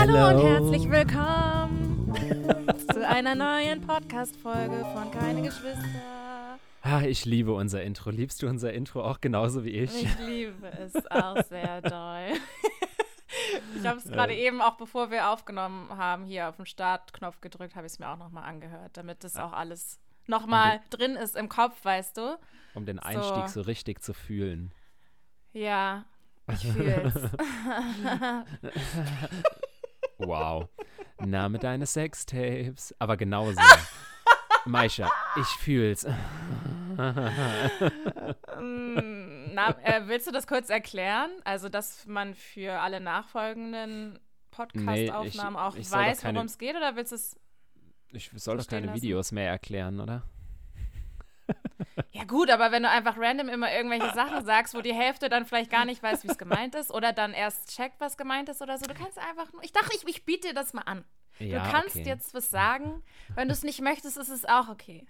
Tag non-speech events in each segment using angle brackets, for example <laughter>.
Hallo und herzlich willkommen <laughs> zu einer neuen Podcast-Folge von Keine Geschwister. Ah, ich liebe unser Intro. Liebst du unser Intro auch genauso wie ich? Ich liebe es auch sehr <laughs> doll. Ich habe es gerade eben, auch bevor wir aufgenommen haben, hier auf den Startknopf gedrückt, habe ich es mir auch nochmal angehört, damit das auch alles nochmal drin ist im Kopf, weißt du? Um den Einstieg so, so richtig zu fühlen. Ja, ich fühl's. <laughs> wow. Name deines Sextapes. Aber genauso. Maisha, ich fühl's. Mm, na, äh, willst du das kurz erklären? Also, dass man für alle nachfolgenden Podcast-Aufnahmen nee, auch ich weiß, worum es geht, oder willst du es. Ich soll doch keine lassen? Videos mehr erklären, oder? Ja, gut, aber wenn du einfach random immer irgendwelche Sachen sagst, wo die Hälfte dann vielleicht gar nicht weiß, wie es gemeint ist, oder dann erst checkt, was gemeint ist oder so, du kannst einfach nur. Ich dachte, ich, ich biete dir das mal an. Ja, du kannst okay. jetzt was sagen. Wenn du es nicht möchtest, ist es auch okay.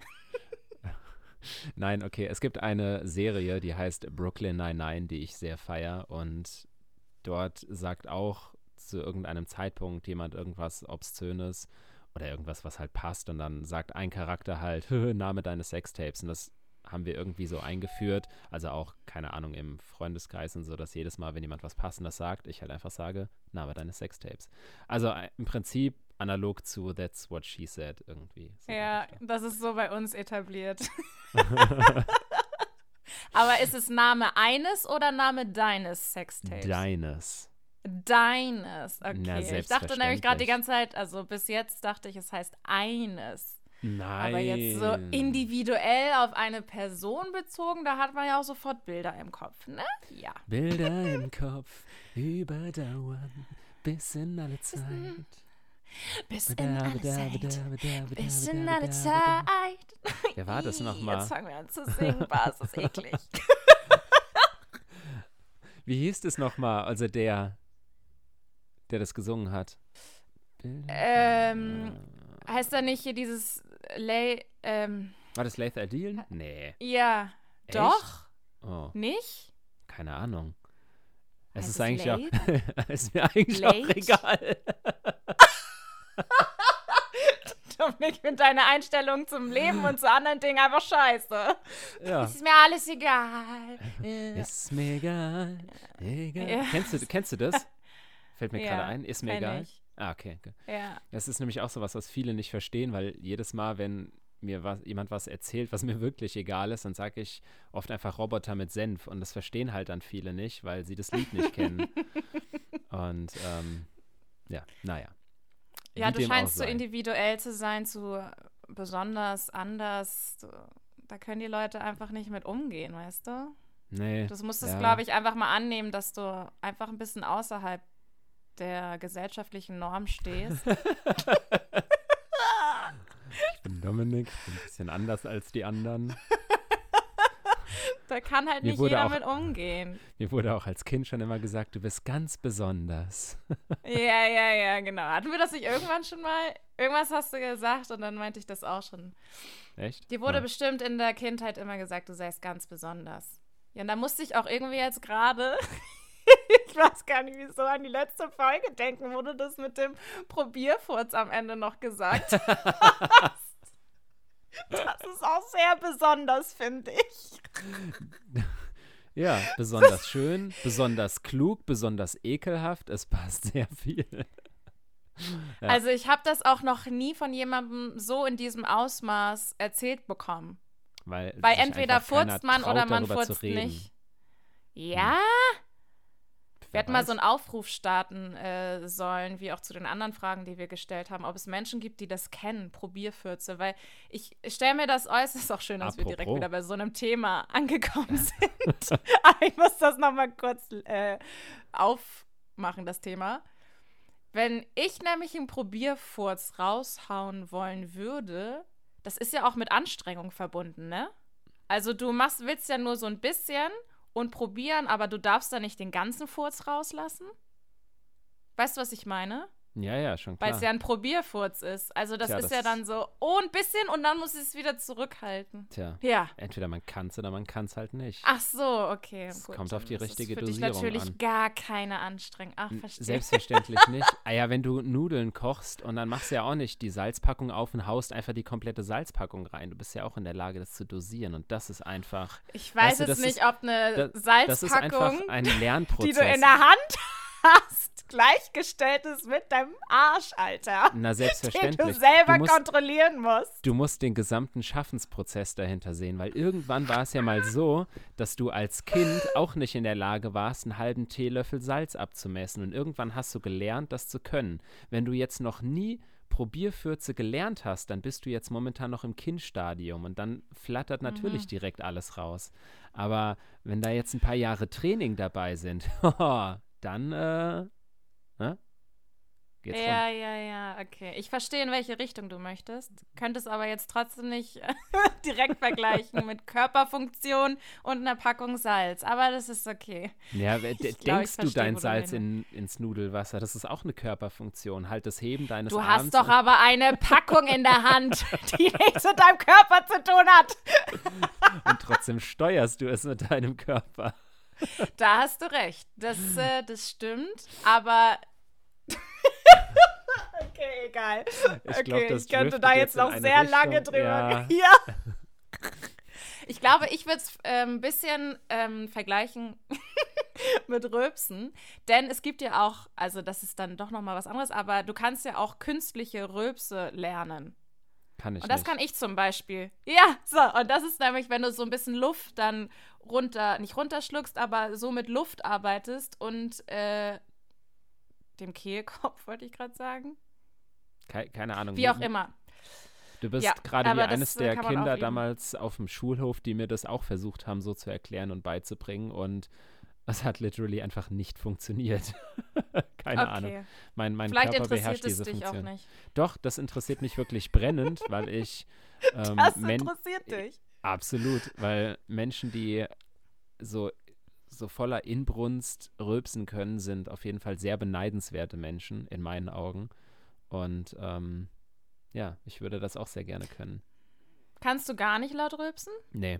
Nein, okay. Es gibt eine Serie, die heißt Brooklyn Nine-Nine, die ich sehr feier. Und dort sagt auch zu irgendeinem Zeitpunkt jemand irgendwas Obszönes oder irgendwas, was halt passt. Und dann sagt ein Charakter halt, <laughs> Name deines Sextapes. Und das haben wir irgendwie so eingeführt. Also auch, keine Ahnung, im Freundeskreis und so, dass jedes Mal, wenn jemand was Passendes sagt, ich halt einfach sage, Name deines Sextapes. Also äh, im Prinzip analog zu That's What She Said irgendwie. So ja, das ist so bei uns etabliert. <laughs> <laughs> Aber ist es Name eines oder Name deines Sextapes? Deines. Deines, okay. Na, ich dachte nämlich gerade die ganze Zeit, also bis jetzt dachte ich, es heißt eines. Nein. Aber jetzt so individuell auf eine Person bezogen, da hat man ja auch sofort Bilder im Kopf, ne? Ja. Bilder <laughs> im Kopf überdauern bis in alle Zeit. Bis in alle Zeit. Bis in alle Zeit. Wer war das nochmal? Jetzt fangen wir an zu singen. War es eklig. <laughs> Wie hieß das nochmal? Also der, der das gesungen hat. Ähm, heißt da nicht hier dieses Lay, ähm, War das Lath Adil? Nee. Ja. Echt? Doch? Oh. Nicht? Keine Ahnung. Es ist eigentlich auch, <laughs> es ist mir eigentlich Late? auch egal. <laughs> Dominik, ich finde deine Einstellung zum Leben und zu anderen Dingen einfach scheiße. Ja. Ist mir alles egal. Ist mir egal. egal. Ja. Kennst, du, kennst du das? <laughs> Fällt mir ja, gerade ein. Ist mir egal. Ich. Ah, okay. okay. Ja. Das ist nämlich auch so was, was viele nicht verstehen, weil jedes Mal, wenn mir was, jemand was erzählt, was <laughs> mir wirklich egal ist, dann sage ich oft einfach Roboter mit Senf und das verstehen halt dann viele nicht, weil sie das Lied nicht <laughs> kennen. Und ähm, ja, naja. Ja, du scheinst so individuell zu sein, zu besonders anders. Da können die Leute einfach nicht mit umgehen, weißt du? Nee. Du musstest, ja. glaube ich, einfach mal annehmen, dass du einfach ein bisschen außerhalb der gesellschaftlichen Norm stehst. <laughs> <laughs> ich bin Dominik, ich bin ein bisschen anders als die anderen. Da kann halt mir nicht jeder auch, mit umgehen. Mir wurde auch als Kind schon immer gesagt, du bist ganz besonders. ja, ja, ja, genau. Hatten wir das nicht irgendwann schon mal? Irgendwas hast du gesagt und dann meinte ich das auch schon. Echt? Dir wurde ja. bestimmt in der Kindheit immer gesagt, du seist ganz besonders. Ja, und da musste ich auch irgendwie jetzt gerade ich weiß gar nicht, wieso an die letzte Folge denken, wo du das mit dem Probierfurz am Ende noch gesagt <laughs> hast. Das ist auch sehr besonders, finde ich. Ja, besonders schön, besonders klug, besonders ekelhaft. Es passt sehr viel. Ja. Also ich habe das auch noch nie von jemandem so in diesem Ausmaß erzählt bekommen. Weil, Weil entweder furzt man oder man furzt nicht. Ja, wir hätten mal so einen Aufruf starten äh, sollen, wie auch zu den anderen Fragen, die wir gestellt haben, ob es Menschen gibt, die das kennen, Probierfürze. Weil ich, stelle mir das äußerst, <laughs> ist auch schön, dass Apropos. wir direkt wieder bei so einem Thema <laughs> angekommen sind. <laughs> Aber ich muss das nochmal kurz äh, aufmachen, das Thema. Wenn ich nämlich einen Probierfurz raushauen wollen würde, das ist ja auch mit Anstrengung verbunden, ne? Also du machst, willst ja nur so ein bisschen und probieren, aber du darfst da nicht den ganzen Furz rauslassen. Weißt du, was ich meine? Ja, ja, schon klar. Weil es ja ein Probierfurz ist. Also das Tja, ist das ja dann so, oh, ein bisschen und dann muss es wieder zurückhalten. Tja. Ja. Entweder man kann es oder man kann es halt nicht. Ach so, okay. Es gut, kommt auf die ist es richtige für dich Dosierung natürlich an. gar keine Anstrengung. Ach, verstehe. Selbstverständlich <laughs> nicht. Ah ja, wenn du Nudeln kochst und dann machst du ja auch nicht die Salzpackung auf und haust einfach die komplette Salzpackung rein. Du bist ja auch in der Lage, das zu dosieren und das ist einfach, Ich weiß Weißt du, jetzt das nicht, ist- ob eine das, das ist einfach Salzpackung, ein die Lernprozess. du in der Hand hast, gleichgestellt ist mit deinem Arsch, Alter. Na, Den selbstverständlich. du selber du musst, kontrollieren musst. du musst den gesamten Schaffensprozess dahinter sehen, weil irgendwann war es ja mal so, dass du als Kind auch nicht in der Lage warst, einen halben Teelöffel Salz abzumessen. Und irgendwann hast du gelernt, das zu können. Wenn du jetzt noch nie Probierfürze gelernt hast, dann bist du jetzt momentan noch im Kindstadium und dann flattert natürlich direkt alles raus. Aber wenn da jetzt ein paar Jahre Training dabei sind, <laughs> dann äh, ne? geht's. Ja, ja, ja, okay. Ich verstehe, in welche Richtung du möchtest. Könntest aber jetzt trotzdem nicht <laughs> direkt vergleichen <laughs> mit Körperfunktion und einer Packung Salz. Aber das ist okay. Ja, Ich glaub, denkst ich du dein du Salz hin in, ins Nudelwasser? Das ist auch eine Körperfunktion. Halt das Heben deines Du Arms. hast doch aber eine Packung in der Hand, <laughs> die nichts mit deinem Körper zu tun hat. und trotzdem steuerst du es mit deinem Körper. <laughs> Da hast du recht. Das, äh, das stimmt. Aber. <laughs> okay, egal. Ich okay, glaub, das ich könnte da jetzt noch sehr Richtung, lange drüber. ja. <laughs> Ja. Ich glaube, ich würde es ähm, ein bisschen ähm, vergleichen mit Röpsen. Denn es gibt ja auch, also das ist dann doch nochmal was anderes, aber du kannst ja auch künstliche Röpse lernen. Kann ich Und das nicht. kann ich zum Beispiel. Ja, so. Und das ist nämlich, wenn du so ein bisschen Luft dann runter, nicht runterschluckst, aber so mit Luft arbeitest und äh, dem Kehlkopf, <laughs> wollte ich gerade sagen. Kei- keine Ahnung. Wie auch immer. Du bist Ja, gerade wie eines äh, der auch Kinder damals auf dem Schulhof, die mir das auch versucht haben, so zu erklären und beizubringen. Und es hat literally einfach nicht funktioniert. <laughs> keine Ahnung. Okay. Mein, mein Vielleicht Körper beherrscht diese dich auch Funktion. nicht. Doch, das interessiert mich wirklich brennend, weil ich <laughs> ähm, Das interessiert dich. Absolut, weil Menschen, die so, so voller Inbrunst rülpsen können, sind auf jeden Fall sehr beneidenswerte Menschen in meinen Augen. Und ähm, ja, ich würde das auch sehr gerne können. Kannst du gar nicht laut rülpsen? Nee,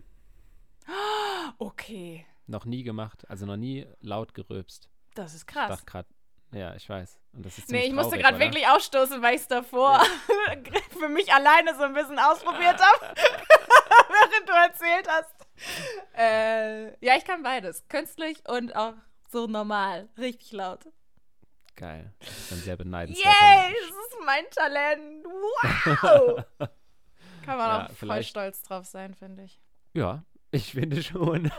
<gasps> Okay. Noch nie gemacht, also noch nie laut gerülpst. Das ist Ich krass. dachte gerade, ja, ich weiß. Und das ist Nee, ich musste gerade wirklich ausstoßen, weil ich es davor <laughs> für mich alleine so ein bisschen ausprobiert habe, <laughs> <laughs> während du erzählt hast. Äh, ja, ich kann beides. Künstlich und auch so normal. Richtig laut. Geil. Das ist ein sehr beneidenswerter Yay, das ist mein Talent. Wow. kann man Ja, auch voll stolz drauf sein, finde ich. Ja, ich finde schon.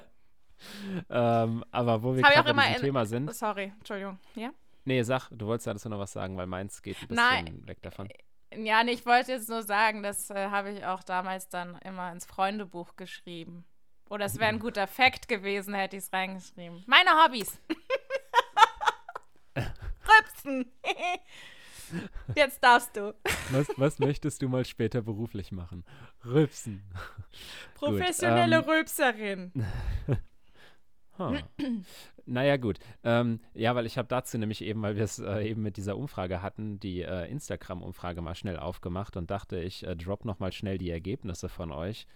<laughs> ähm, aber wo wir gerade bei diesem Thema sind. Sorry, Entschuldigung. Ja? Nee, sag, du wolltest dazu noch was sagen, weil meins geht ein bisschen Nein. weg davon. Ja, nee, ich wollte jetzt nur sagen, das äh, habe ich auch damals dann immer ins Freundebuch geschrieben. Oder es wäre ein <laughs> guter Fact gewesen, hätte ich es reingeschrieben. Meine Hobbys. <laughs> Rübsen. <laughs> Jetzt darfst du. Was, was möchtest du mal später beruflich machen? Rülpsen. Professionelle ähm, Rülpserin. <laughs> Huh. naja, gut. Ähm, ja, weil ich habe dazu nämlich eben, weil wir es äh, eben mit dieser Umfrage hatten, die äh, Instagram-Umfrage mal schnell aufgemacht und dachte, ich äh, drop nochmal schnell die Ergebnisse von euch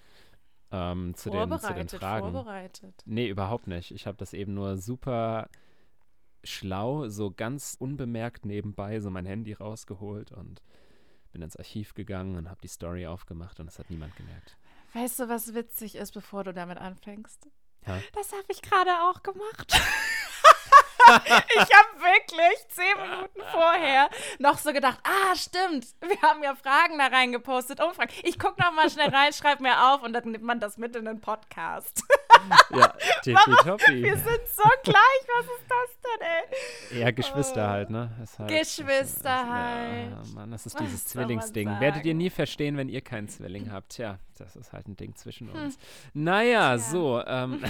ähm, zu, den, zu den Vorbereitet, Fragen. vorbereitet. Nee, überhaupt nicht. Ich habe das eben nur super schlau, so ganz unbemerkt nebenbei so mein Handy rausgeholt und bin ins Archiv gegangen und habe die Story aufgemacht und das hat niemand gemerkt. Weißt du, was witzig ist, bevor du damit anfängst? Ja. Das habe ich gerade auch gemacht. <laughs> ich habe wirklich zehn Minuten vorher noch so gedacht, ah, stimmt, wir haben ja Fragen da reingepostet, Umfragen. Ich gucke noch mal schnell rein, schreib mir auf und dann nimmt man das mit in den Podcast. Ja, tippitoppi. Wir sind so gleich, was ist das denn, ey? Ja, Geschwister halt, ne? Halt, Geschwister ist, halt. Ja, Mann, das ist Was dieses Zwillingsding. Werdet ihr nie verstehen, wenn ihr keinen Zwilling habt. Tja, das ist halt ein Ding zwischen uns. Naja, Hm. Tja. so. Ähm,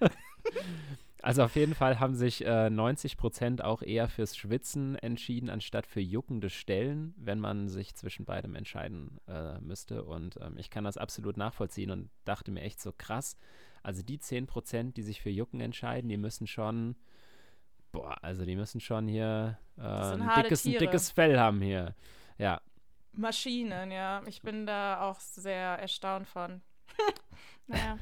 <laughs> also auf jeden Fall haben sich äh, 90 Prozent auch eher fürs Schwitzen entschieden, anstatt für juckende Stellen, wenn man sich zwischen beidem entscheiden äh, müsste. Und ähm, ich kann das absolut nachvollziehen und dachte mir echt so krass. Also die 10 Prozent, die sich für Jucken entscheiden, die müssen schon boah, also die müssen schon hier äh, ein, dickes, ein dickes Fell haben hier. Ja. Maschinen, ja. Ich bin da auch sehr erstaunt von. <laughs> naja.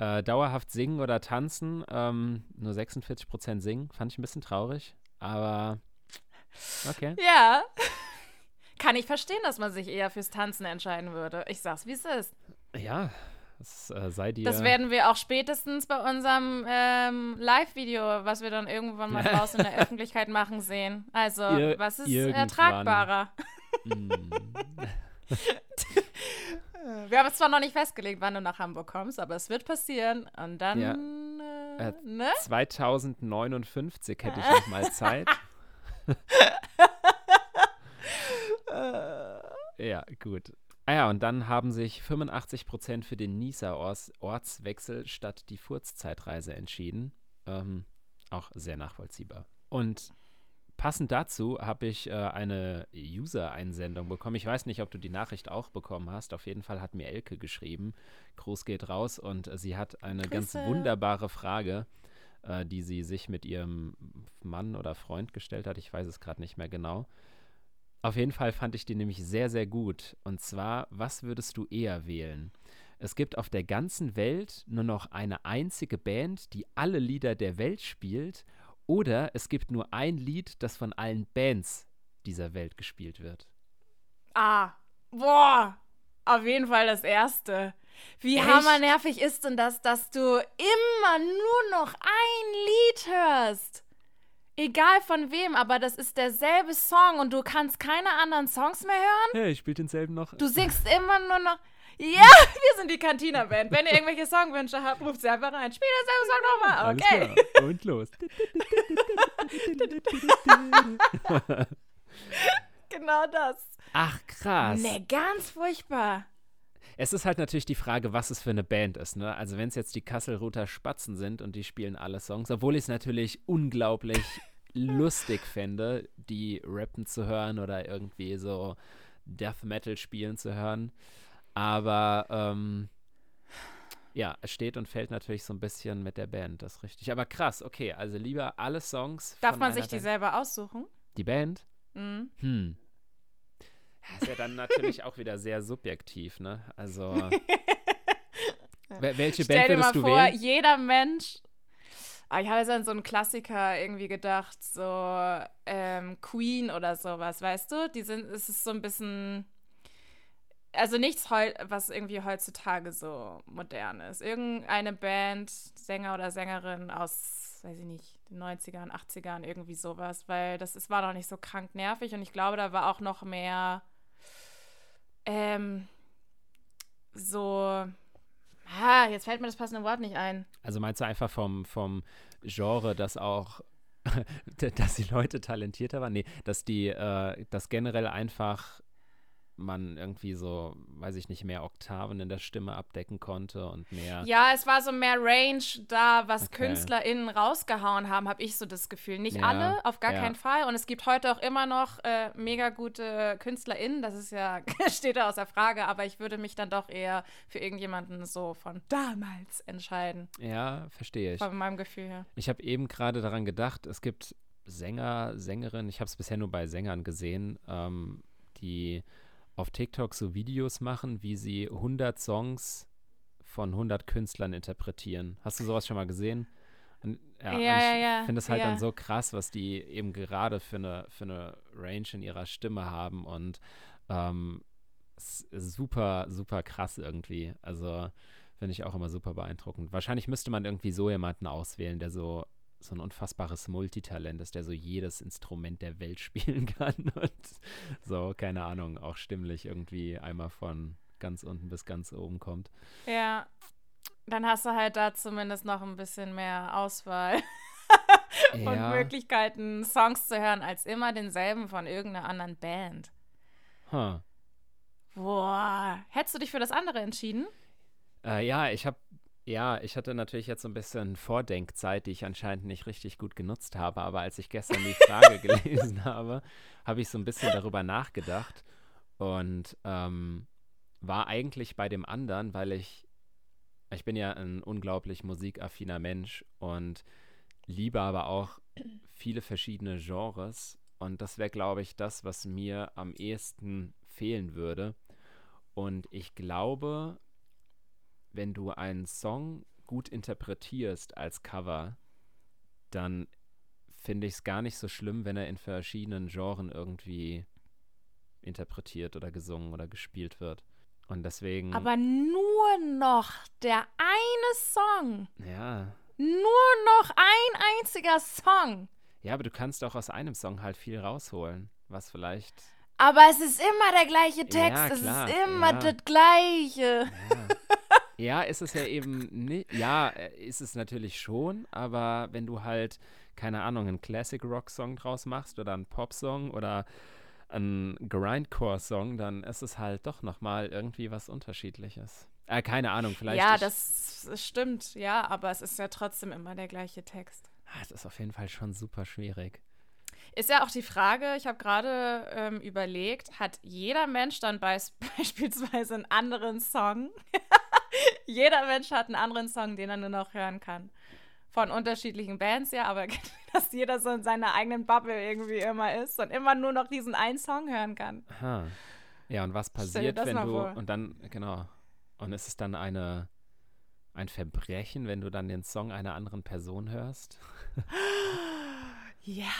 Äh, dauerhaft singen oder tanzen, ähm, nur 46% singen, fand ich ein bisschen traurig, aber okay. Ja. <laughs> Kann ich verstehen, dass man sich eher fürs Tanzen entscheiden würde. Ich sag's, wie es ist. Ja, das äh, sei dir. Das werden wir auch spätestens bei unserem ähm, Live-Video, was wir dann irgendwann mal draußen in der <laughs> Öffentlichkeit machen, sehen. Also, Ir was ist ertragbarer? Mm. <laughs> wir haben es zwar noch nicht festgelegt, wann du nach Hamburg kommst, aber es wird passieren. Und dann. Ja. Äh, äh, ne? 2059 hätte ich <laughs> noch mal Zeit. ja, gut. Ah ja, und dann haben sich 85 Prozent für den Nisa-Ortswechsel statt die Furzzeitreise entschieden. Ähm, auch sehr nachvollziehbar. Und passend dazu habe ich äh, eine User-Einsendung bekommen. Ich weiß nicht, ob du die Nachricht auch bekommen hast. Auf jeden Fall hat mir Elke geschrieben. Gruß geht raus und äh, sie hat eine Grüße. ganz wunderbare Frage, äh, die sie sich mit ihrem Mann oder Freund gestellt hat. Ich weiß es gerade nicht mehr genau. Auf jeden Fall fand ich die nämlich sehr, sehr gut. Und zwar, was würdest du eher wählen? Es gibt auf der ganzen Welt nur noch eine einzige Band, die alle Lieder der Welt spielt, oder es gibt nur ein Lied, das von allen Bands dieser Welt gespielt wird. Ah, boah, auf jeden Fall das erste. Wie Echt? hammernervig ist denn das, dass du immer nur noch ein Lied hörst? Egal von wem, aber das ist derselbe Song und du kannst keine anderen Songs mehr hören? Ja, ich spiele denselben noch. Du singst immer nur noch. Ja, wir sind die Cantina-Band. Wenn ihr irgendwelche Songwünsche habt, ruft sie einfach rein. Spiel denselben Song nochmal. Okay. Und los. <laughs> genau das. Ach, krass. Ne, ganz furchtbar. Es ist halt natürlich die Frage, was es für eine Band ist. Ne? Also wenn es jetzt die Kasselruther Spatzen sind und die spielen alle Songs, obwohl ich es natürlich unglaublich <laughs> lustig fände, die rappen zu hören oder irgendwie so Death Metal spielen zu hören. Aber ähm, ja, es steht und fällt natürlich so ein bisschen mit der Band, das ist richtig. Aber krass, okay, also lieber alle Songs. Darf man sich die Band. selber aussuchen? Die Band? Mhm. Hm. Das ist ja dann natürlich <laughs> auch wieder sehr subjektiv, ne? Also. <laughs> welche Band Stell dir mal vor, wählen? jeder Mensch ah, ich habe jetzt an so einen Klassiker irgendwie gedacht, so ähm, Queen oder sowas, weißt du? Die sind, es ist so ein bisschen, also nichts, was irgendwie heutzutage so modern ist. Irgendeine Band, Sänger oder Sängerin aus, weiß ich nicht, den 90ern, 80ern, irgendwie sowas, weil das ist, war doch nicht so krank nervig und ich glaube, da war auch noch mehr, ähm, so Ah, jetzt fällt mir das passende Wort nicht ein. Also meinst du einfach vom, vom Genre, dass auch, <laughs> dass die Leute talentierter waren? Nee, dass die, äh, dass generell einfach man irgendwie so, weiß ich nicht, mehr Oktaven in der Stimme abdecken konnte und mehr. Ja, es war so mehr Range da, was okay. KünstlerInnen rausgehauen haben, habe ich so das Gefühl. Nicht ja, alle, auf gar ja. keinen Fall. Und es gibt heute auch immer noch äh, mega gute KünstlerInnen, das ist ja, <laughs> steht da außer Frage, aber ich würde mich dann doch eher für irgendjemanden so von damals entscheiden. Ja, verstehe ich. Von meinem Gefühl her. Ich habe eben gerade daran gedacht, es gibt Sänger, Sängerinnen, ich habe es bisher nur bei Sängern gesehen, ähm, die auf TikTok so Videos machen, wie sie 100 Songs von 100 Künstlern interpretieren. Hast du sowas schon mal gesehen? Und, ja, ja, und ich ja, finde es halt dann so krass, was die eben gerade für eine, für eine Range in ihrer Stimme haben und ähm, super, super krass irgendwie. Also finde ich auch immer super beeindruckend. Wahrscheinlich müsste man irgendwie so jemanden auswählen, der so so ein unfassbares Multitalent ist, der so jedes Instrument der Welt <laughs> spielen kann und so, keine Ahnung, auch stimmlich irgendwie einmal von ganz unten bis ganz oben kommt. Ja, dann hast du halt da zumindest noch ein bisschen mehr Auswahl <laughs> und ja. Möglichkeiten, Songs zu hören, als immer denselben von irgendeiner anderen Band. Huh. Boah, hättest du dich für das andere entschieden? Äh, ja, ich habe ja, ich hatte natürlich jetzt so ein bisschen Vordenkzeit, die ich anscheinend nicht richtig gut genutzt habe, aber als ich gestern die Frage <laughs> gelesen habe, habe ich so ein bisschen darüber nachgedacht und ähm, war eigentlich bei dem anderen, weil ich, ich bin ja ein unglaublich musikaffiner Mensch und liebe aber auch viele verschiedene Genres und das wäre, glaube ich, das, was mir am ehesten fehlen würde. Und ich glaube, wenn du einen Song gut interpretierst als Cover, dann finde ich es gar nicht so schlimm, wenn er in verschiedenen Genres irgendwie interpretiert oder gesungen oder gespielt wird. Und deswegen. Aber nur noch der eine Song. Ja. Nur noch ein einziger Song. Ja, aber du kannst auch aus einem Song halt viel rausholen, was vielleicht. Aber es ist immer der gleiche Text. Ja, es ist immer ja. das Gleiche. Ja. <laughs> ja, ist es ja eben nicht. Ja, äh, ist es natürlich schon, aber wenn du halt, keine Ahnung, einen Classic-Rock-Song draus machst oder einen Pop-Song oder ein Grindcore-Song, dann ist es halt doch nochmal irgendwie was Unterschiedliches. Äh, keine Ahnung, vielleicht. Ja, das stimmt, ja, aber es ist ja trotzdem immer der gleiche Text. Ah, es ist auf jeden Fall schon super schwierig. Ist ja auch die Frage, ich habe gerade ähm, überlegt, hat jeder Mensch dann beis <laughs> beispielsweise einen anderen Song? <laughs> jeder Mensch hat einen anderen Song, den er nur noch hören kann. Von unterschiedlichen Bands, ja, aber <laughs> dass jeder so in seiner eigenen Bubble irgendwie immer ist und immer nur noch diesen einen Song hören kann. Aha. Ja, und was passiert, wenn du vor. und dann, genau. Und ist es dann eine ein Verbrechen, wenn du dann den Song einer anderen Person hörst? <laughs> Ja.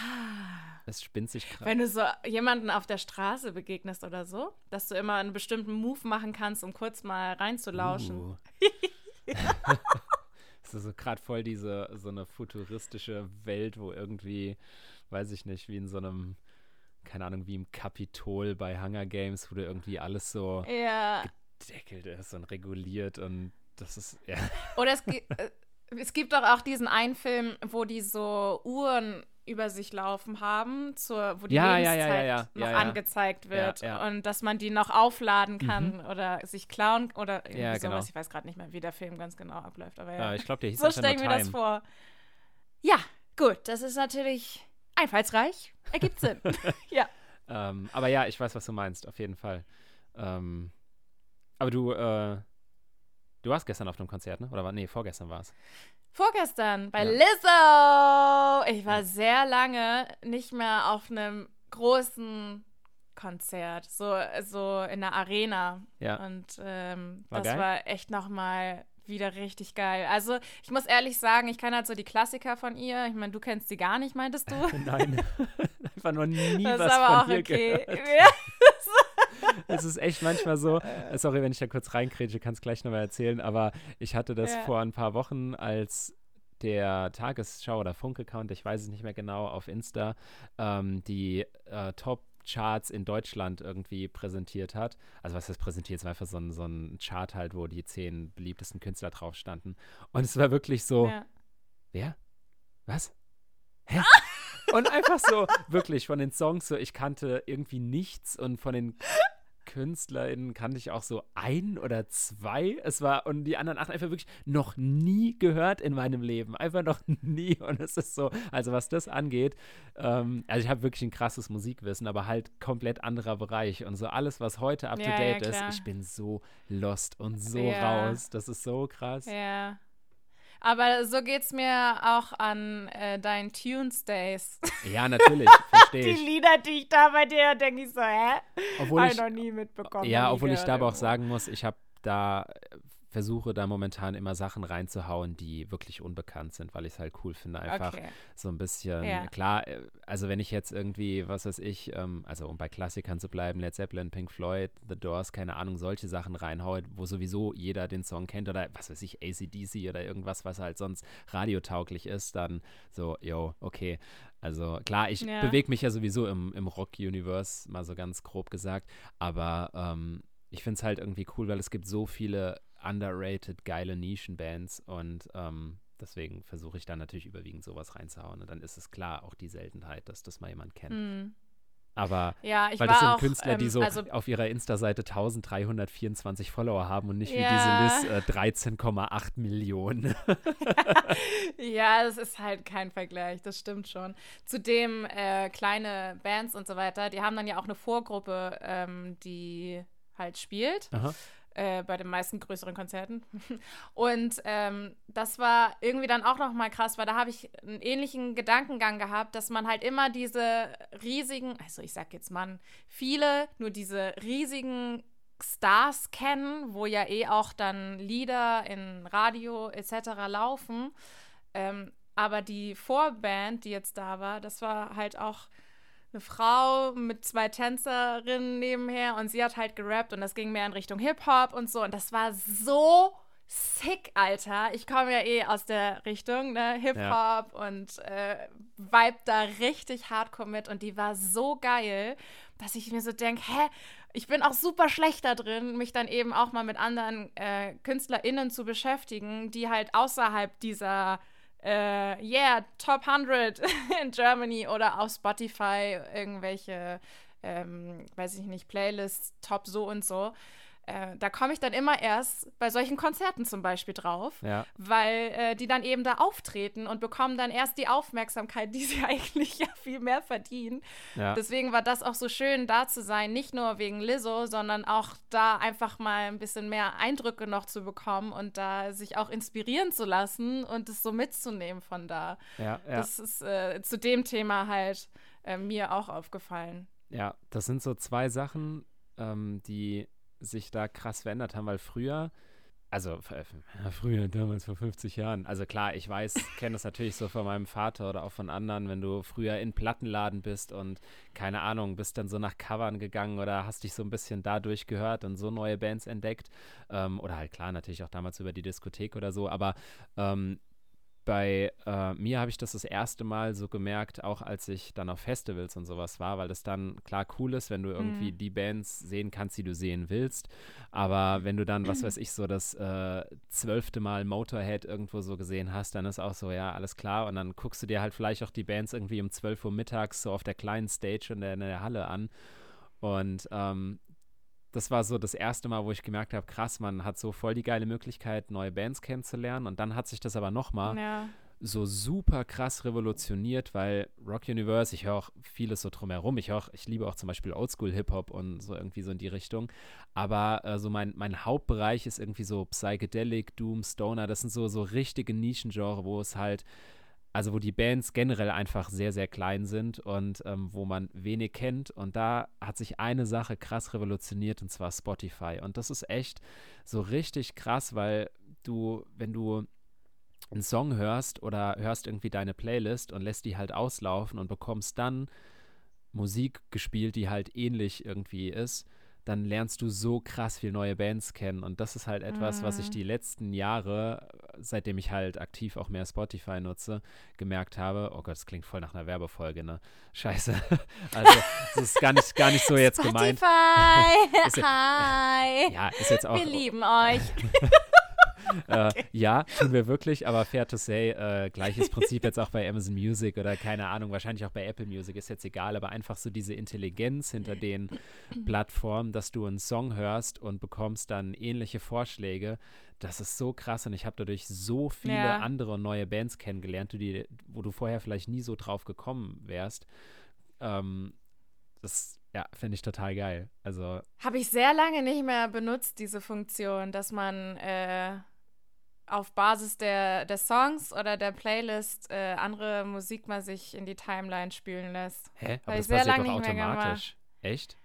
Es spinnt sich gerade. Wenn du so jemanden auf der Straße begegnest oder so, dass du immer einen bestimmten Move machen kannst, um kurz mal reinzulauschen. Uh. <laughs> das ist so gerade voll diese, so eine futuristische Welt, wo irgendwie, weiß ich nicht, wie in so einem, keine Ahnung, wie im Kapitol bei Hunger Games, wo du irgendwie alles so ja. gedeckelt ist und reguliert und das ist, ja. Oder es, <laughs> es gibt doch auch diesen einen Film, wo die so Uhren über sich laufen haben, zur, wo die ja, Lebenszeit ja, ja, noch angezeigt wird und dass man die noch aufladen kann mhm. oder sich klauen oder irgendwie ja, sowas. Genau. Ich weiß gerade nicht mehr, wie der Film ganz genau abläuft, aber ja. ich glaube, der hieß So stelle ich mir das vor. Ja, gut, das ist natürlich einfallsreich, ergibt Sinn. <laughs> <laughs> ja. Ähm, aber ja, ich weiß, was du meinst, auf jeden Fall. Ähm, aber du, äh, du warst gestern auf einem Konzert, ne? Oder war, nee, vorgestern war es. Vorgestern bei ja. Lizzo. Ich war sehr lange nicht mehr auf einem großen Konzert, so, so in der Arena. Ja. Und ähm, war das geil? war echt nochmal wieder richtig geil. Also, ich muss ehrlich sagen, ich kenne halt so die Klassiker von ihr. Ich meine, du kennst sie gar nicht, meintest du? <laughs> Nein, <laughs> einfach noch nie das was ist aber von auch dir okay. gehört. <laughs> <laughs> es ist echt manchmal so, äh. sorry, wenn ich da kurz reinkrätsche, kann es gleich nochmal erzählen, aber ich hatte das ja. vor ein paar Wochen, als der Tagesschau oder Funk-Account, ich weiß es nicht mehr genau, auf Insta, ähm, die äh, Top Charts in Deutschland irgendwie präsentiert hat. Also was heißt präsentiert? Es war einfach so ein, so ein Chart halt, wo die zehn beliebtesten Künstler drauf standen. Und es war wirklich so, ja. wer? Was? Hä? <laughs> und einfach so, wirklich von den Songs so, ich kannte irgendwie nichts und von den KünstlerInnen kannte ich auch so ein oder zwei. Es war, und die anderen acht einfach wirklich noch nie gehört in meinem Leben. Einfach noch nie. Und es ist so, also was das angeht, ähm, also ich habe wirklich ein krasses Musikwissen, aber halt komplett anderer Bereich. Und so alles, was heute up to date ja, ist, ich bin so lost und so ja. raus. Das ist so krass. Ja. Aber so geht es mir auch an äh, deinen Tunes Days. <laughs> Ja, natürlich, verstehe <laughs> ich. Die Lieder, die ich da bei dir denke ich so, hä? Obwohl hab ich noch nie mitbekommen. Ja, obwohl ich da aber auch sagen muss, ich habe da versuche da momentan immer Sachen reinzuhauen, die wirklich unbekannt sind, weil ich es halt cool finde, einfach okay. so ein bisschen, ja. klar, äh, also wenn ich jetzt irgendwie, was weiß ich, ähm, also um bei Klassikern zu bleiben, Led Zeppelin, Pink Floyd, The Doors, keine Ahnung, solche Sachen reinhaue, wo sowieso jeder den Song kennt oder was weiß ich, ACDC oder irgendwas, was halt sonst radiotauglich ist, dann so, yo, okay. Also klar, ich ja. bewege mich ja sowieso im, im Rock-Universe, mal so ganz grob gesagt, aber ähm, ich finde es halt irgendwie cool, weil es gibt so viele underrated, geile Nischenbands und ähm, deswegen versuche ich da natürlich überwiegend sowas reinzuhauen. Und dann ist es klar auch die Seltenheit, dass das mal jemand kennt. Mm. Aber ja, weil das sind auch, Künstler, die ähm, so also, auf ihrer Insta-Seite 1324 Follower haben und nicht ja. wie diese Liz äh, 13,8 Millionen. <laughs> ja, das ist halt kein Vergleich, das stimmt schon. Zudem äh, kleine Bands und so weiter, die haben dann ja auch eine Vorgruppe, ähm, die halt spielt. Aha. Äh, bei den meisten größeren Konzerten. <laughs> Und ähm, das war irgendwie dann auch noch mal krass, weil da habe ich einen ähnlichen Gedankengang gehabt, dass man halt immer diese riesigen, also ich sag jetzt man, viele nur diese riesigen Stars kennen, wo ja eh auch dann Lieder in Radio etc. laufen. Ähm, aber die Vorband, die jetzt da war, das war halt auch eine Frau mit zwei Tänzerinnen nebenher und sie hat halt gerappt und das ging mehr in Richtung Hip-Hop und so. Und das war so sick, Alter. Ich komme ja eh aus der Richtung, ne? Hip-Hop ja. und äh, vibe da richtig hardcore mit und die war so geil, dass ich mir so denke, hä? Ich bin auch super schlecht da drin, mich dann eben auch mal mit anderen äh, KünstlerInnen zu beschäftigen, die halt außerhalb dieser äh, yeah, Top 100 <laughs> in Germany oder auf Spotify irgendwelche, ähm, weiß ich nicht, Playlists, Top so und so. Äh, da komme ich dann immer erst bei solchen Konzerten zum Beispiel drauf, ja. weil äh, die dann eben da auftreten und bekommen dann erst die Aufmerksamkeit, die sie <laughs> eigentlich ja viel mehr verdienen. Ja. Deswegen war das auch so schön, da zu sein, nicht nur wegen Lizzo, sondern auch da einfach mal ein bisschen mehr Eindrücke noch zu bekommen und da sich auch inspirieren zu lassen und es so mitzunehmen von da. Ja, das ist äh, zu dem Thema halt äh, mir auch aufgefallen. Ja, das sind so zwei Sachen, ähm, die sich da krass verändert haben, weil früher, also früher, damals vor 50 Jahren, also klar, ich weiß, kenne das natürlich so von meinem Vater oder auch von anderen, wenn du früher in Plattenladen bist und keine Ahnung, bist dann so nach Covern gegangen oder hast dich so ein bisschen dadurch gehört und so neue Bands entdeckt ähm, oder halt klar, natürlich auch damals über die Diskothek oder so, aber ähm, bei äh, mir habe ich das das erste Mal so gemerkt, auch als ich dann auf Festivals und sowas war, weil das dann klar cool ist, wenn du irgendwie mhm. die Bands sehen kannst, die du sehen willst. Aber wenn du dann, was weiß ich, so das äh, zwölfte Mal Motorhead irgendwo so gesehen hast, dann ist auch so, ja, alles klar. Und dann guckst du dir halt vielleicht auch die Bands irgendwie um 12 Uhr mittags so auf der kleinen Stage in der, in der Halle an. Und ähm, das war so das erste Mal, wo ich gemerkt habe, krass, man hat so voll die geile Möglichkeit, neue Bands kennenzulernen. Und dann hat sich das aber nochmal ja. so super krass revolutioniert, weil Rock Universe, ich höre auch vieles so drumherum. Ich höre, ich liebe auch zum Beispiel Oldschool-Hip-Hop und so irgendwie so in die Richtung. Aber äh, so mein, mein Hauptbereich ist irgendwie so Psychedelic, Doom, Stoner. Das sind so, so richtige Nischengenre, wo es halt also wo die Bands generell einfach sehr, sehr klein sind und ähm, wo man wenig kennt. Und da hat sich eine Sache krass revolutioniert und zwar Spotify. Und das ist echt so richtig krass, weil du, wenn du einen Song hörst oder hörst irgendwie deine Playlist und lässt die halt auslaufen und bekommst dann Musik gespielt, die halt ähnlich irgendwie ist, dann lernst du so krass viel neue Bands kennen. Und das ist halt etwas, mhm. was ich mhm. die letzten Jahre, seitdem ich halt aktiv auch mehr Spotify nutze, gemerkt habe. Oh Gott, das klingt voll nach einer Werbefolge, ne? Scheiße. <laughs> Also, das ist gar nicht, gar nicht so jetzt Spotify. gemeint. <laughs> ist, Hi. Ja, ist jetzt auch. Wir lieben euch. <laughs> <laughs> äh, ja, tun wir wirklich, aber fair to say, äh, gleiches Prinzip jetzt auch bei Amazon Music oder keine Ahnung, wahrscheinlich auch bei Apple Music, ist jetzt egal, aber einfach so diese Intelligenz hinter den Plattformen, dass du einen Song hörst und bekommst dann ähnliche Vorschläge, das ist so krass und ich habe dadurch so viele ja. andere neue Bands kennengelernt, die, wo du vorher vielleicht nie so drauf gekommen wärst. Ähm, das ja, finde ich total geil. Also habe ich sehr lange nicht mehr benutzt diese Funktion, dass man äh, auf Basis der, der Songs oder der Playlist äh, andere Musik mal sich in die Timeline spülen lässt. Hä? Aber das sehr passiert doch automatisch. Echt?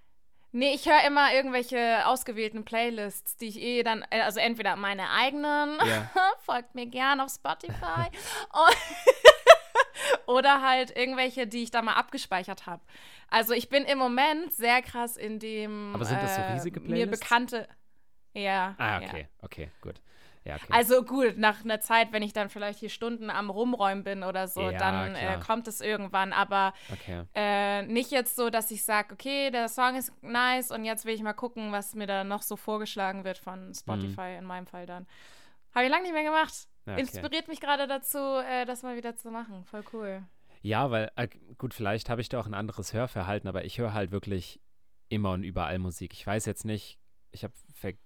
Nee, ich höre immer irgendwelche ausgewählten Playlists, die ich eh dann, äh, also entweder meine eigenen, ja. <laughs> folgt mir gern auf Spotify, <laughs> <laughs> oder halt irgendwelche, die ich da mal abgespeichert habe. Also ich bin im Moment sehr krass in dem Aber sind das so äh, riesige Playlists? mir bekannte. Ja. Ah, okay, ja. okay, gut. Ja, okay. Also gut, nach einer Zeit, wenn ich dann vielleicht hier Stunden am Rumräumen bin oder so, ja, dann äh, kommt es irgendwann. Aber okay. äh, nicht jetzt so, dass ich sage, okay, der Song ist nice und jetzt will ich mal gucken, was mir da noch so vorgeschlagen wird von Spotify mhm. in meinem Fall dann. Habe ich lange nicht mehr gemacht. Okay. Inspiriert mich gerade dazu, äh, das mal wieder zu machen. Voll cool. Ja, weil, äh, gut, vielleicht habe ich da auch ein anderes Hörverhalten, aber ich höre halt wirklich immer und überall Musik. Ich weiß jetzt nicht, ich habe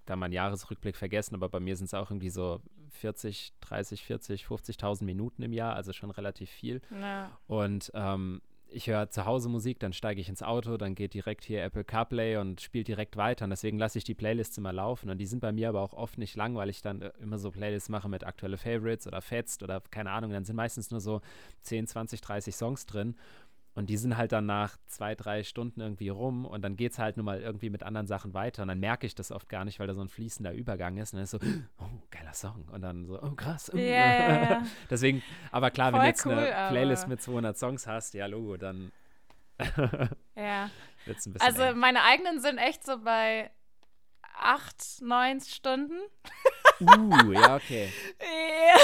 da meinen Jahresrückblick vergessen, aber bei mir sind es auch irgendwie so 40, 30, 40, 50.000 Minuten im Jahr, also schon relativ viel. Ja. Und ähm, ich höre zu Hause Musik, dann steige ich ins Auto, dann geht direkt hier Apple CarPlay und spielt direkt weiter. Und deswegen lasse ich die Playlists immer laufen. Und die sind bei mir aber auch oft nicht lang, weil ich dann äh, immer so Playlists mache mit aktuelle Favorites oder Fetzt oder keine Ahnung. Dann sind meistens nur so 10, 20, 30 Songs drin. Und die sind halt dann nach zwei, drei Stunden irgendwie rum und dann geht es halt nur mal irgendwie mit anderen Sachen weiter. Und dann merke ich das oft gar nicht, weil da so ein fließender Übergang ist. Und dann ist so, oh, geiler Song. Und dann so, oh, krass. Ja, ja, ja. <laughs> Deswegen, aber klar, Voll wenn du jetzt cool, eine Playlist mit 200 Songs hast, ja, Logo, dann <laughs> Ja. Also eng. meine eigenen sind echt so bei acht, neun Stunden. Uh, ja, okay. <laughs> Ja.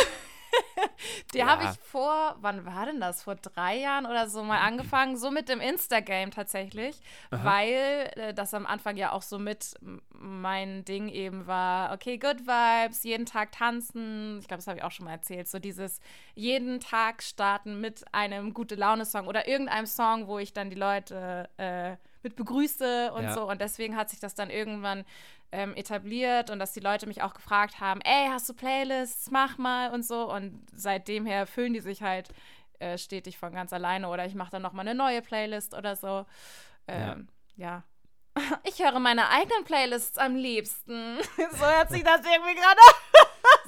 <laughs> Die Ja. habe ich vor, wann war denn das? Vor drei Jahren oder so mal angefangen, so mit dem Insta-Game tatsächlich, weil äh, das am Anfang ja auch so mit mein Ding eben war, okay, Good Vibes, jeden Tag tanzen, ich glaube, das habe ich auch schon mal erzählt, so dieses jeden Tag starten mit einem Gute-Laune-Song oder irgendeinem Song, wo ich dann die Leute äh, mit begrüße und Ja. so und deswegen hat sich das dann irgendwann ähm, etabliert und dass die Leute mich auch gefragt haben, ey, hast du Playlists, mach mal und so. Und seitdem her füllen die sich halt äh, stetig von ganz alleine oder ich mache dann nochmal eine neue Playlist oder so. Ähm, ja. <laughs> Ich höre meine eigenen Playlists am liebsten. <laughs> so hört sich das irgendwie gerade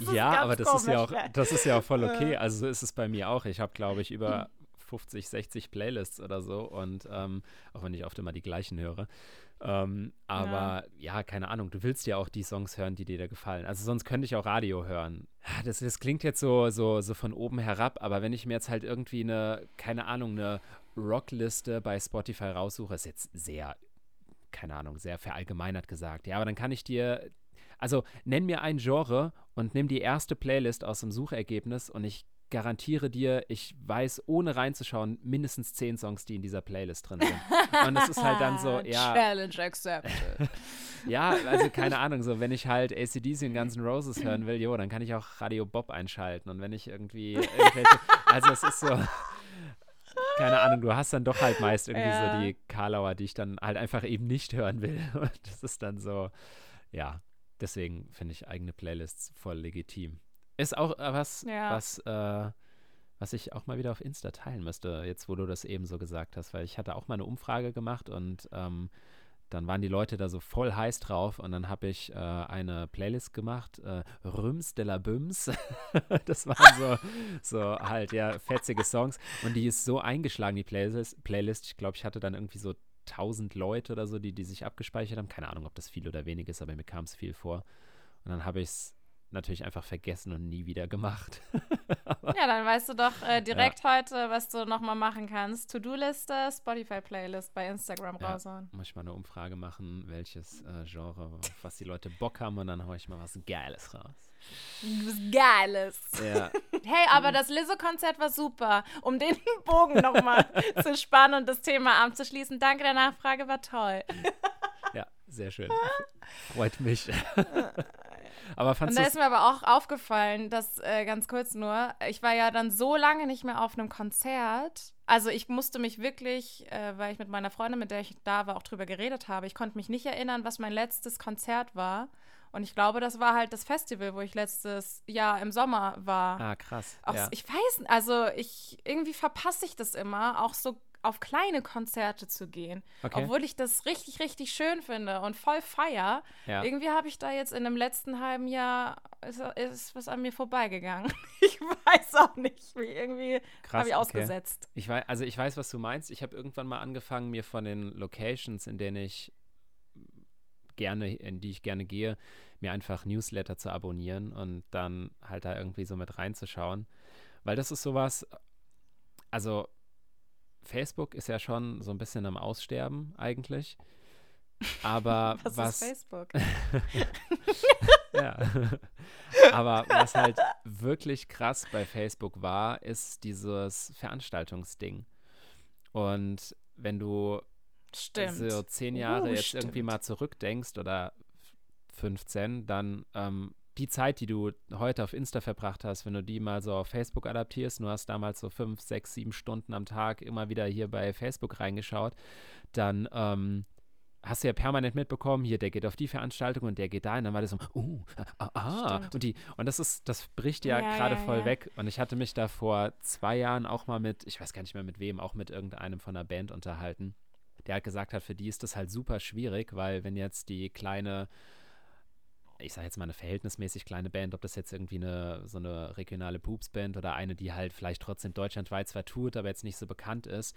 an. <laughs> ja, aber das ist ja auch, das ist ja auch voll okay. Also so ist es bei mir auch. Ich habe, glaube ich, über 50, 60 Playlists oder so und ähm, auch wenn ich oft immer die gleichen höre. Ähm, aber ja. keine Ahnung, du willst ja auch die Songs hören, die dir da gefallen. Also sonst könnte ich auch Radio hören. Ja, Das, das klingt jetzt so, so, so von oben herab, aber wenn ich mir jetzt halt irgendwie eine, keine Ahnung, eine Rockliste bei Spotify raussuche, ist jetzt sehr, keine Ahnung, sehr verallgemeinert gesagt. Ja, aber dann kann ich dir, also nenn mir ein Genre und nimm die erste Playlist aus dem Suchergebnis und ich garantiere dir, ich weiß, ohne reinzuschauen, mindestens zehn Songs, die in dieser Playlist drin sind. Und das ist halt dann so, <laughs> ja, Challenge accepted. <laughs> ja, also keine Ahnung, so wenn ich halt ACDC und Guns N' Roses hören will, jo, dann kann ich auch Radio Bob einschalten und wenn ich irgendwie <laughs> also es ist so, keine Ahnung, du hast dann doch halt meist irgendwie Ja. so die Karlauer, die ich dann halt einfach eben nicht hören will und das ist dann so, ja, deswegen finde ich eigene Playlists voll legitim. Ist auch äh, was, Ja. was, äh, was ich auch mal wieder auf Insta teilen müsste, jetzt wo du das eben so gesagt hast, weil ich hatte auch mal eine Umfrage gemacht und ähm, dann waren die Leute da so voll heiß drauf und dann habe ich äh, eine Playlist gemacht, äh, Rüms de la Büms. <laughs> das waren so, so halt, ja, fetzige Songs und die ist so eingeschlagen, die Playlist. Playlist. Ich glaube, ich hatte dann irgendwie so 1000 Leute oder so, die, die sich abgespeichert haben. Keine Ahnung, ob das viel oder wenig ist, aber mir kam es viel vor. Und dann habe ich es natürlich einfach vergessen und nie wieder gemacht. <laughs> Ja, dann weißt du doch äh, direkt heute, was du nochmal machen kannst. To-Do-Liste, Spotify-Playlist bei Instagram Ja. raushauen. Muss ich mal eine Umfrage machen, welches äh, Genre, auf was die Leute Bock haben und dann haue ich mal was Geiles raus. Was Geiles. Ja, <laughs> Hey, aber das Lizzo-Konzert war super. Um den <laughs> Bogen nochmal zu spannen und das Thema abzuschließen. Danke der Nachfrage, war toll. ja, sehr schön. Freut mich. Aber Und da ist mir aber auch aufgefallen, dass, äh, ganz kurz nur, ich war ja dann so lange nicht mehr auf einem Konzert. Also ich musste mich wirklich, äh, weil ich mit meiner Freundin, mit der ich da war, auch drüber geredet habe, ich konnte mich nicht erinnern, was mein letztes Konzert war. Und ich glaube, das war halt das Festival, wo ich letztes Jahr im Sommer war. Ah, krass. Auch, ja. Ich weiß, also ich irgendwie verpasse ich das immer, auch so auf kleine Konzerte zu gehen. Okay. Obwohl ich das richtig, richtig schön finde und voll feier. Ja. Irgendwie habe ich da jetzt in dem letzten halben Jahr ist, ist was an mir vorbeigegangen. <laughs> Ich weiß auch nicht, wie irgendwie habe ich okay. ausgesetzt. Ich weiß, also ich weiß, was du meinst. Ich habe irgendwann mal angefangen, mir von den Locations, in denen ich gerne, in die ich gerne gehe, mir einfach Newsletter zu abonnieren und dann halt da irgendwie so mit reinzuschauen. Weil das ist sowas, also Facebook ist ja schon so ein bisschen am Aussterben eigentlich. Aber Was, <laughs> was, ist Facebook? <laughs> ja. <laughs> Aber was halt wirklich krass bei Facebook war, ist dieses Veranstaltungsding. Und wenn du Stimmt. so zehn Jahre Uh, jetzt irgendwie stimmt. mal zurückdenkst oder 15, dann ähm, die Zeit, die du heute auf Insta verbracht hast, wenn du die mal so auf Facebook adaptierst, du hast damals so fünf, sechs, sieben Stunden am Tag immer wieder hier bei Facebook reingeschaut, dann ähm, hast du ja permanent mitbekommen, hier, der geht auf die Veranstaltung und der geht da und dann war das so, uh, ah, ah. und die, und das ist, das bricht ja, ja gerade ja, voll ja. weg. Und ich hatte mich da vor zwei Jahren auch mal mit, ich weiß gar nicht mehr mit wem, auch mit irgendeinem von der Band unterhalten, der halt gesagt hat, für die ist das halt super schwierig, weil wenn jetzt die kleine ich sage jetzt mal eine verhältnismäßig kleine Band, ob das jetzt irgendwie eine so eine regionale Poops-Band oder eine, die halt vielleicht trotzdem deutschlandweit zwar tut, aber jetzt nicht so bekannt ist,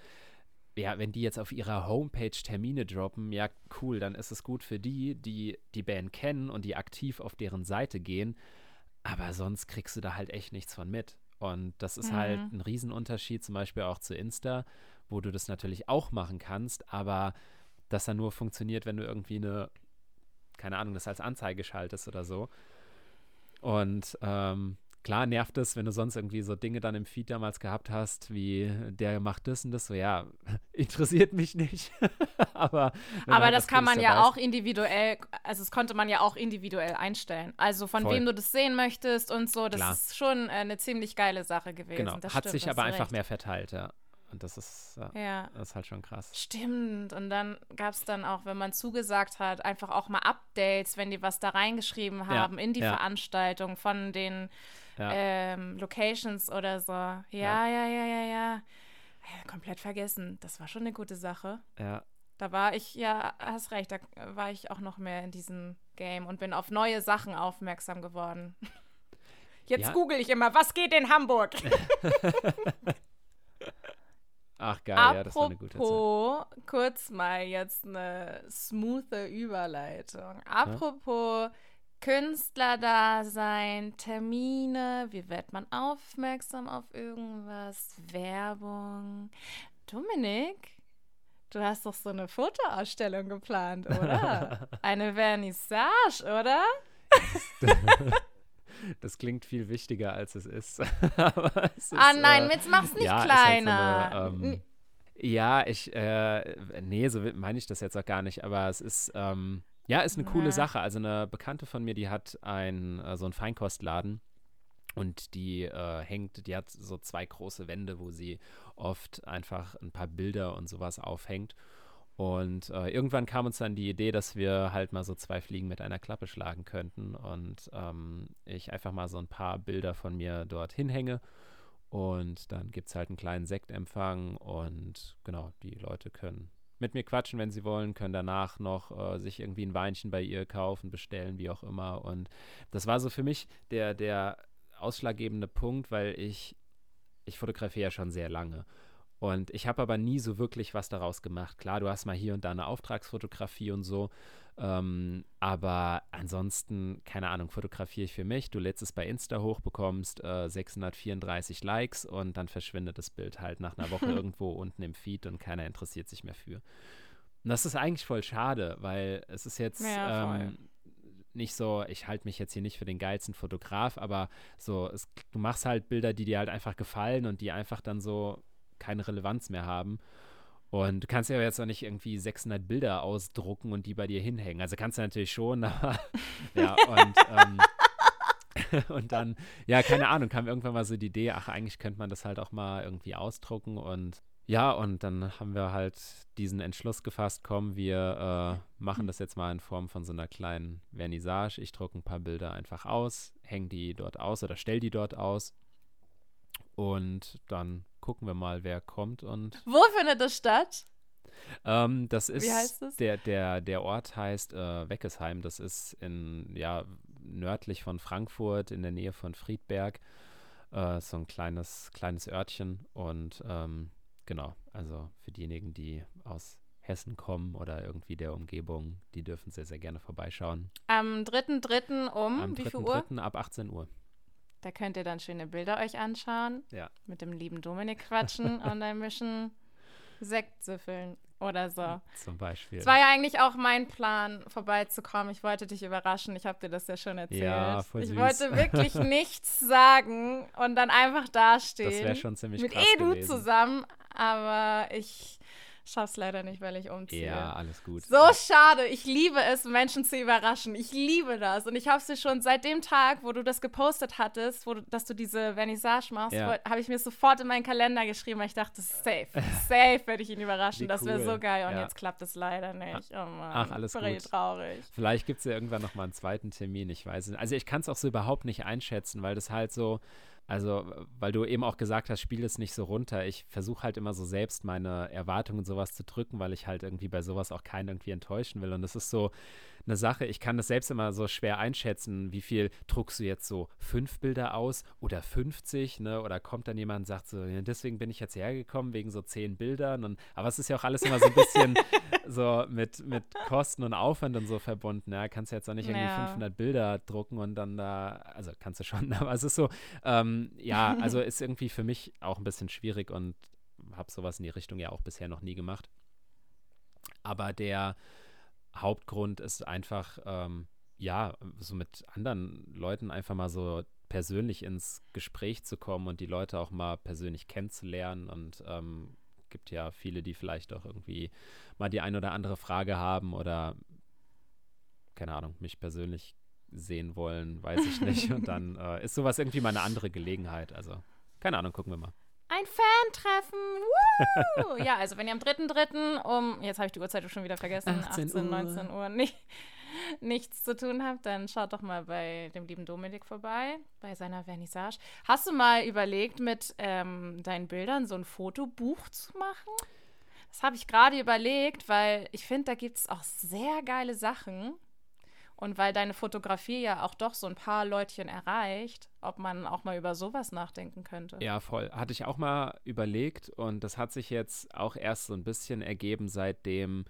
ja, wenn die jetzt auf ihrer Homepage Termine droppen, ja, cool, dann ist es gut für die, die die Band kennen und die aktiv auf deren Seite gehen. Aber sonst kriegst du da halt echt nichts von mit. Und das ist halt mhm. halt ein Riesenunterschied, zum Beispiel auch zu Insta, wo du das natürlich auch machen kannst, aber das dann nur funktioniert, wenn du irgendwie eine, keine Ahnung, das als Anzeige schaltest oder so. Und ähm, klar nervt es, wenn du sonst irgendwie so Dinge dann im Feed damals gehabt hast, wie der macht das und das, so ja, <laughs> interessiert mich nicht. <laughs> aber aber das kann man ja auch individuell, also das konnte man ja auch individuell einstellen. Also von Voll. wem du das sehen möchtest und so, das klar. ist schon äh, eine ziemlich geile Sache gewesen. Genau, das hat stimmt, sich aber einfach recht. mehr verteilt, ja. Und das ist, ja, das ist halt schon krass. Stimmt. Und dann gab es dann auch, wenn man zugesagt hat, einfach auch mal Updates, wenn die was da reingeschrieben haben ja, in die ja. Veranstaltung von den ähm, Locations oder so. Ja, ja, ja, ja, ja. Komplett vergessen. Das war schon eine gute Sache. Ja. Da war ich, ja, hast recht, da war ich auch noch mehr in diesem Game und bin auf neue Sachen aufmerksam geworden. <laughs> Jetzt google ich immer, was geht in Hamburg? <laughs> <laughs> Ach geil, Apropos, ja, das war eine gute Zeit. kurz mal jetzt eine smoothe Überleitung. Apropos ja? Künstlerdasein, Termine, wie wird man aufmerksam auf irgendwas, Werbung. Dominik, du hast doch so eine Fotoausstellung geplant, oder? <laughs> eine Vernissage, oder? <laughs> das klingt viel wichtiger, als es ist. <laughs> es ah ist, nein, äh, jetzt mach's nicht ja, kleiner. Halt so eine, ähm, ja, ich, äh, nee, so meine ich das jetzt auch gar nicht, aber es ist, ähm, ja, ist eine ja. coole Sache. Also eine Bekannte von mir, die hat ein, äh, so einen Feinkostladen und die äh, hängt, die hat so zwei große Wände, wo sie oft einfach ein paar Bilder und sowas aufhängt. Und äh, irgendwann kam uns dann die Idee, dass wir halt mal so zwei Fliegen mit einer Klappe schlagen könnten und ähm, ich einfach mal so ein paar Bilder von mir dort hinhänge. Und dann gibt es halt einen kleinen Sektempfang und genau, die Leute können mit mir quatschen, wenn sie wollen, können danach noch äh, sich irgendwie ein Weinchen bei ihr kaufen, bestellen, wie auch immer. Und das war so für mich der, der ausschlaggebende Punkt, weil ich, ich fotografiere ja schon sehr lange. Und ich habe aber nie so wirklich was daraus gemacht. Klar, du hast mal hier und da eine Auftragsfotografie und so. Ähm, aber ansonsten, keine Ahnung, fotografiere ich für mich. Du lädst es bei Insta hoch, bekommst äh, 634 Likes und dann verschwindet das Bild halt nach einer Woche <laughs> irgendwo unten im Feed und keiner interessiert sich mehr für. Und das ist eigentlich voll schade, weil es ist jetzt ja, ähm, nicht so, ich halte mich jetzt hier nicht für den geilsten Fotograf, aber so, es, du machst halt Bilder, die dir halt einfach gefallen und die einfach dann so keine Relevanz mehr haben. Und du kannst ja jetzt auch nicht irgendwie 600 Bilder ausdrucken und die bei dir hinhängen. Also kannst du natürlich schon, <laughs> aber ja, und, ähm, <laughs> und dann, ja, keine Ahnung, kam irgendwann mal so die Idee, ach, eigentlich könnte man das halt auch mal irgendwie ausdrucken und ja, und dann haben wir halt diesen Entschluss gefasst, komm, wir äh, machen das jetzt mal in Form von so einer kleinen Vernissage. Ich drucke ein paar Bilder einfach aus, hänge die dort aus oder stell die dort aus und dann gucken wir mal, wer kommt und. Wo findet das statt? Ähm, das ist Wie heißt das? Der, der, der Ort heißt äh, Weckesheim. Das ist in, ja, nördlich von Frankfurt, in der Nähe von Friedberg. Äh, so ein kleines, kleines Örtchen. Und ähm, genau, also für diejenigen, die aus Hessen kommen oder irgendwie der Umgebung, die dürfen sehr, sehr gerne vorbeischauen. Am 3.3. um Am wie viel Uhr? Am 3.3. ab 18 Uhr. Da könnt ihr dann schöne Bilder euch anschauen. Ja. Mit dem lieben Dominik quatschen <laughs> und ein bisschen Sekt süffeln oder so. Zum Beispiel. Es war ja eigentlich auch mein Plan, vorbeizukommen. Ich wollte dich überraschen. Ich habe dir das ja schon erzählt. Ja, voll süß. Ich wollte <laughs> wirklich nichts sagen und dann einfach dastehen. Das wäre schon ziemlich mit krass Edu gewesen. zusammen. Aber ich Schaff's leider nicht, weil ich umziehe. Ja, alles gut. So schade. Ich liebe es, Menschen zu überraschen. Ich liebe das. Und ich habe es schon seit dem Tag, wo du das gepostet hattest, wo du, dass du diese Vernissage machst, ja. habe ich mir sofort in meinen Kalender geschrieben, weil ich dachte, safe, <laughs> safe werde ich ihn überraschen. Wie das wäre so geil. Und ja. jetzt klappt es leider nicht. Oh Mann. Ach, alles Voll gut. traurig. Vielleicht gibt es ja irgendwann noch mal einen zweiten Termin. Ich weiß nicht. Also ich kann es auch so überhaupt nicht einschätzen, weil das halt so also, weil du eben auch gesagt hast, spiel es nicht so runter. Ich versuche halt immer so selbst meine Erwartungen sowas zu drücken, weil ich halt irgendwie bei sowas auch keinen irgendwie enttäuschen will. Und das ist so, eine Sache, ich kann das selbst immer so schwer einschätzen, wie viel druckst du jetzt so fünf Bilder aus oder 50, ne? Oder kommt dann jemand und sagt so, deswegen bin ich jetzt hergekommen, wegen so zehn Bildern. Und, aber es ist ja auch alles immer so ein bisschen <laughs> so mit, mit Kosten und Aufwand und so verbunden. Ja, kannst du jetzt auch nicht irgendwie ja. 500 Bilder drucken und dann da, also kannst du schon, <laughs> aber es ist so, ähm, ja, also <laughs> ist irgendwie für mich auch ein bisschen schwierig und habe sowas in die Richtung ja auch bisher noch nie gemacht. Aber der, Hauptgrund ist einfach, ähm, ja, so mit anderen Leuten einfach mal so persönlich ins Gespräch zu kommen und die Leute auch mal persönlich kennenzulernen. Und ähm, gibt ja viele, die vielleicht auch irgendwie mal die ein oder andere Frage haben oder keine Ahnung, mich persönlich sehen wollen, weiß ich nicht. <laughs> Und dann äh, ist sowas irgendwie mal eine andere Gelegenheit. Also, keine Ahnung, gucken wir mal. Ein Fan-Treffen. ja, also wenn ihr am 3.3. um, jetzt habe ich die Uhrzeit schon wieder vergessen, 18, 18 Uhr. 19 Uhr nicht, nichts zu tun habt, dann schaut doch mal bei dem lieben Dominik vorbei, bei seiner Vernissage. Hast du mal überlegt, mit ähm, deinen Bildern so ein Fotobuch zu machen? Das habe ich gerade überlegt, weil ich finde, da gibt es auch sehr geile Sachen. Und weil deine Fotografie ja auch doch so ein paar Leutchen erreicht, ob man auch mal über sowas nachdenken könnte. Ja, voll. Hatte ich auch mal überlegt und das hat sich jetzt auch erst so ein bisschen ergeben, seitdem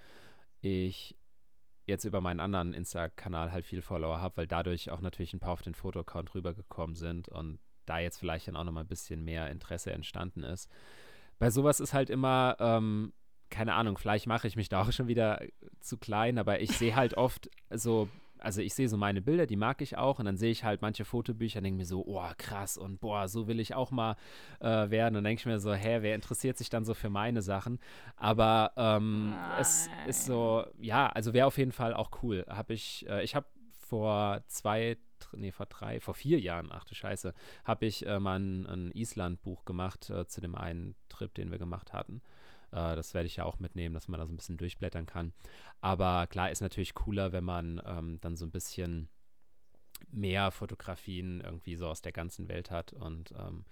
ich jetzt über meinen anderen Insta-Kanal halt viel Follower habe, weil dadurch auch natürlich ein paar auf den Foto-Account rübergekommen sind und da jetzt vielleicht dann auch noch mal ein bisschen mehr Interesse entstanden ist. Bei sowas ist halt immer, ähm, keine Ahnung, vielleicht mache ich mich da auch schon wieder zu klein, aber ich sehe halt oft so also ich sehe so meine Bilder, die mag ich auch und dann sehe ich halt manche Fotobücher und denke mir so, oh krass und boah, so will ich auch mal äh, werden und denke ich mir so, hä, wer interessiert sich dann so für meine Sachen? Aber ähm, es ist so, ja, also wäre auf jeden Fall auch cool. Habe ich, äh, ich habe vor zwei, nee, vor drei, vor vier Jahren, ach du Scheiße, habe ich äh, mal ein, ein Island-Buch gemacht äh, zu dem einen Trip, den wir gemacht hatten. Äh, das werde ich ja auch mitnehmen, dass man da so ein bisschen durchblättern kann. Aber klar ist natürlich cooler, wenn man ähm, dann so ein bisschen mehr Fotografien irgendwie so aus der ganzen Welt hat. Und ähm,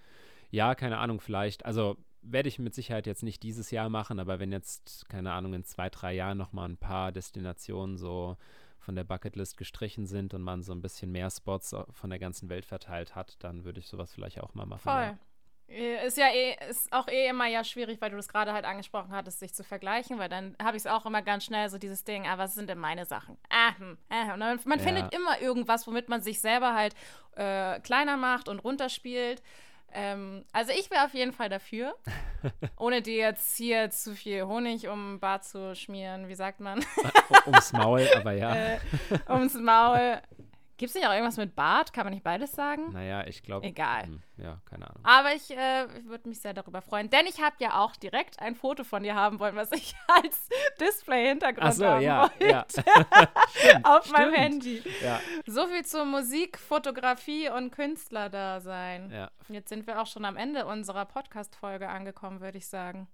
ja, keine Ahnung, vielleicht, also werde ich mit Sicherheit jetzt nicht dieses Jahr machen, aber wenn jetzt, keine Ahnung, in zwei, drei Jahren nochmal ein paar Destinationen so von der Bucketlist gestrichen sind und man so ein bisschen mehr Spots von der ganzen Welt verteilt hat, dann würde ich sowas vielleicht auch mal machen. Voll. Äh, ist ja eh, ist auch eh immer ja schwierig, weil du das gerade halt angesprochen hattest, sich zu vergleichen, weil dann habe ich es auch immer ganz schnell so dieses Ding, ah, was sind denn meine Sachen? Ah, hm, äh. Und man, man ja. findet immer irgendwas, womit man sich selber halt äh, kleiner macht und runterspielt. Ähm, also ich wäre auf jeden Fall dafür, <laughs> ohne dir jetzt hier zu viel Honig um den Bart zu schmieren, wie sagt man? <laughs> ums Maul, aber ja. äh, ums Maul. Gibt es nicht auch irgendwas mit Bart? Kann man nicht beides sagen? Naja, ich glaube. Egal. Hm, ja, keine Ahnung. Aber ich äh, würde mich sehr darüber freuen, denn ich habe ja auch direkt ein Foto von dir haben wollen, was ich <laughs> als Display-Hintergrund so, haben ja, wollte. Ja. <laughs> <laughs> stimmt, Auf stimmt. meinem Handy. Ja. So viel zur Musik, Fotografie und Künstlerdasein. Ja. Jetzt sind wir auch schon am Ende unserer Podcast-Folge angekommen, würde ich sagen.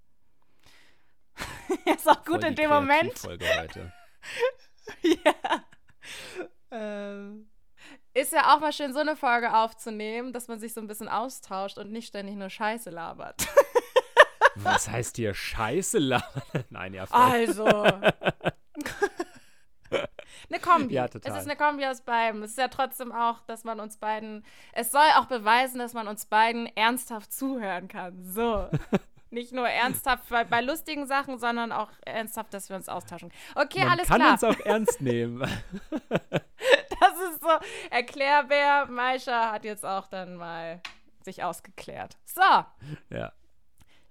Ist auch gut Voll in dem Moment. Folge heute. ja. Ähm. Ist ja auch mal schön, so eine Folge aufzunehmen, dass man sich so ein bisschen austauscht und nicht ständig nur Scheiße labert. <laughs> Was heißt hier Scheiße labern? <laughs> Nein, ja. Also. <laughs> eine Kombi. Ja, total. Es ist eine Kombi aus beiden. Es ist ja trotzdem auch, dass man uns beiden. Es soll auch beweisen, dass man uns beiden ernsthaft zuhören kann. So. Nicht nur ernsthaft bei, bei, lustigen Sachen, sondern auch ernsthaft, dass wir uns austauschen. Okay, man alles klar. Man kann uns auch ernst nehmen. Das ist so. Erklärbär, Maisha hat jetzt auch dann mal sich ausgeklärt. So. Ja.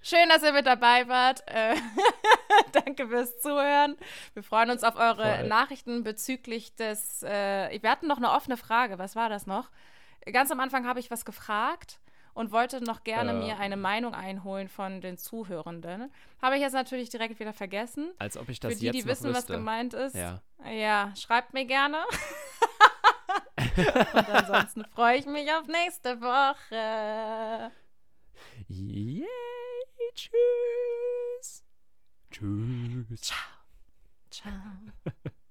Schön, dass ihr mit dabei wart. Äh, <laughs> danke fürs Zuhören. Wir freuen uns auf eure Voll. Nachrichten bezüglich des. Äh, wir hatten noch eine offene Frage. Was war das noch? Ganz am Anfang habe ich was gefragt und wollte noch gerne äh, mir eine Meinung einholen von den Zuhörenden. Habe ich jetzt natürlich direkt wieder vergessen. Als ob ich das Für die, jetzt die wissen, was gemeint ist. Ja. ja, schreibt mir gerne. <laughs> und ansonsten freue ich mich auf nächste Woche. Yay, tschüss. Tschüss. Ciao. Ciao. <laughs>